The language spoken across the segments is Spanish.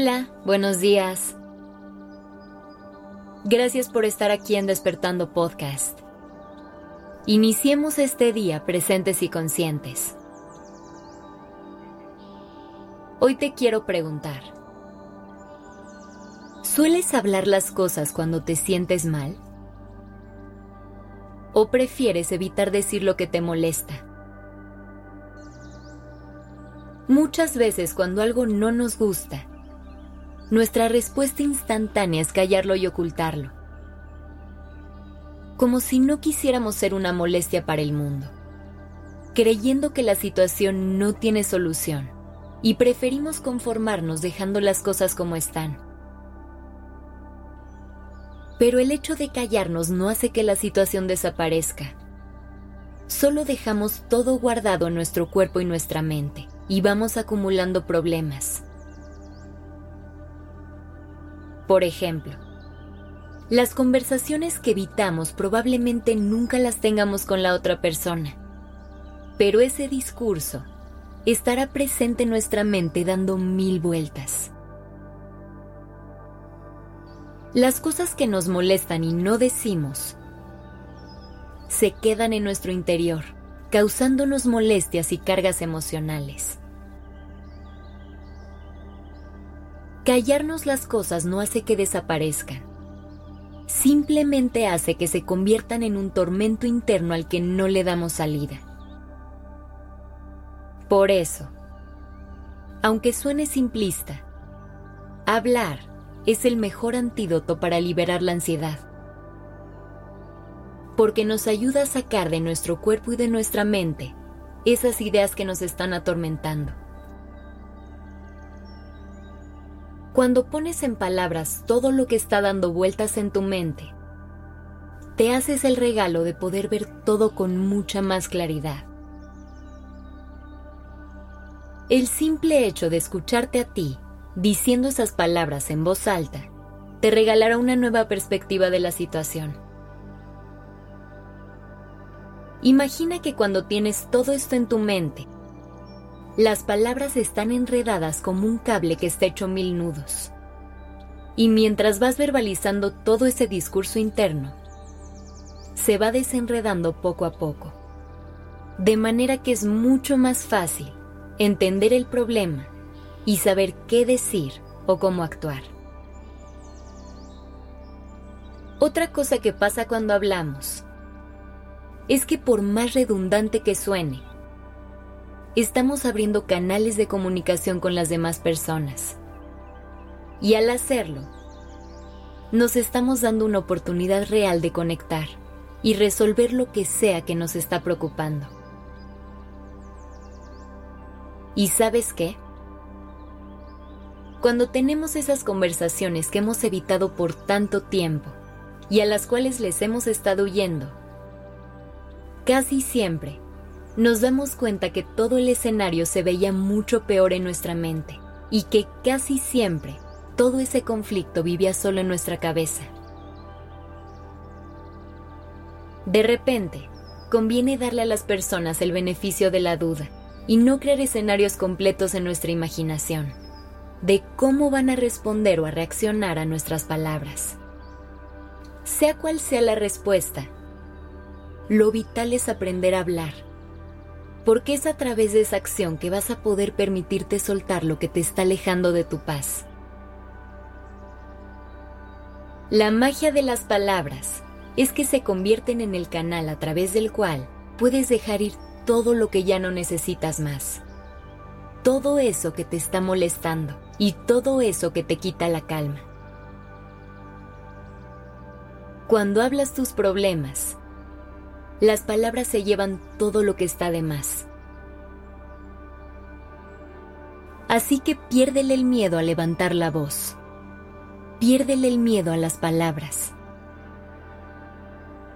Hola, buenos días. Gracias por estar aquí en Despertando Podcast. Iniciemos este día presentes y conscientes. Hoy te quiero preguntar, ¿sueles hablar las cosas cuando te sientes mal? ¿O prefieres evitar decir lo que te molesta? Muchas veces cuando algo no nos gusta, nuestra respuesta instantánea es callarlo y ocultarlo, como si no quisiéramos ser una molestia para el mundo, creyendo que la situación no tiene solución y preferimos conformarnos dejando las cosas como están. Pero el hecho de callarnos no hace que la situación desaparezca. Solo dejamos todo guardado en nuestro cuerpo y nuestra mente y vamos acumulando problemas. Por ejemplo, las conversaciones que evitamos probablemente nunca las tengamos con la otra persona, pero ese discurso estará presente en nuestra mente dando mil vueltas. Las cosas que nos molestan y no decimos se quedan en nuestro interior, causándonos molestias y cargas emocionales. Callarnos las cosas no hace que desaparezcan, simplemente hace que se conviertan en un tormento interno al que no le damos salida. Por eso, aunque suene simplista, hablar es el mejor antídoto para liberar la ansiedad, porque nos ayuda a sacar de nuestro cuerpo y de nuestra mente esas ideas que nos están atormentando. Cuando pones en palabras todo lo que está dando vueltas en tu mente, te haces el regalo de poder ver todo con mucha más claridad. El simple hecho de escucharte a ti diciendo esas palabras en voz alta, te regalará una nueva perspectiva de la situación. Imagina que cuando tienes todo esto en tu mente, las palabras están enredadas como un cable que está hecho mil nudos. Y mientras vas verbalizando todo ese discurso interno, se va desenredando poco a poco, de manera que es mucho más fácil entender el problema y saber qué decir o cómo actuar. Otra cosa que pasa cuando hablamos es que por más redundante que suene, estamos abriendo canales de comunicación con las demás personas. Y al hacerlo, nos estamos dando una oportunidad real de conectar y resolver lo que sea que nos está preocupando. ¿Y sabes qué? Cuando tenemos esas conversaciones que hemos evitado por tanto tiempo y a las cuales les hemos estado huyendo, casi siempre nos damos cuenta que todo el escenario se veía mucho peor en nuestra mente y que casi siempre todo ese conflicto vivía solo en nuestra cabeza. De repente, conviene darle a las personas el beneficio de la duda y no crear escenarios completos en nuestra imaginación de cómo van a responder o a reaccionar a nuestras palabras. Sea cual sea la respuesta, lo vital es aprender a hablar, porque es a través de esa acción que vas a poder permitirte soltar lo que te está alejando de tu paz. La magia de las palabras es que se convierten en el canal a través del cual puedes dejar ir todo lo que ya no necesitas más todo eso que te está molestando y todo eso que te quita la calma. Cuando hablas tus problemas, las palabras se llevan todo lo que está de más. Así que piérdele el miedo a levantar la voz. Piérdele el miedo a las palabras.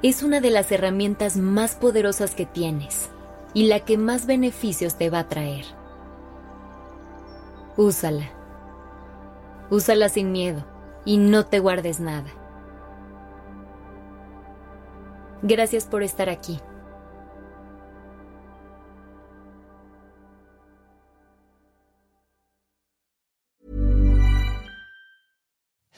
Es una de las herramientas más poderosas que tienes y la que más beneficios te va a traer. Úsala. Úsala sin miedo y no te guardes nada. Gracias por estar aquí.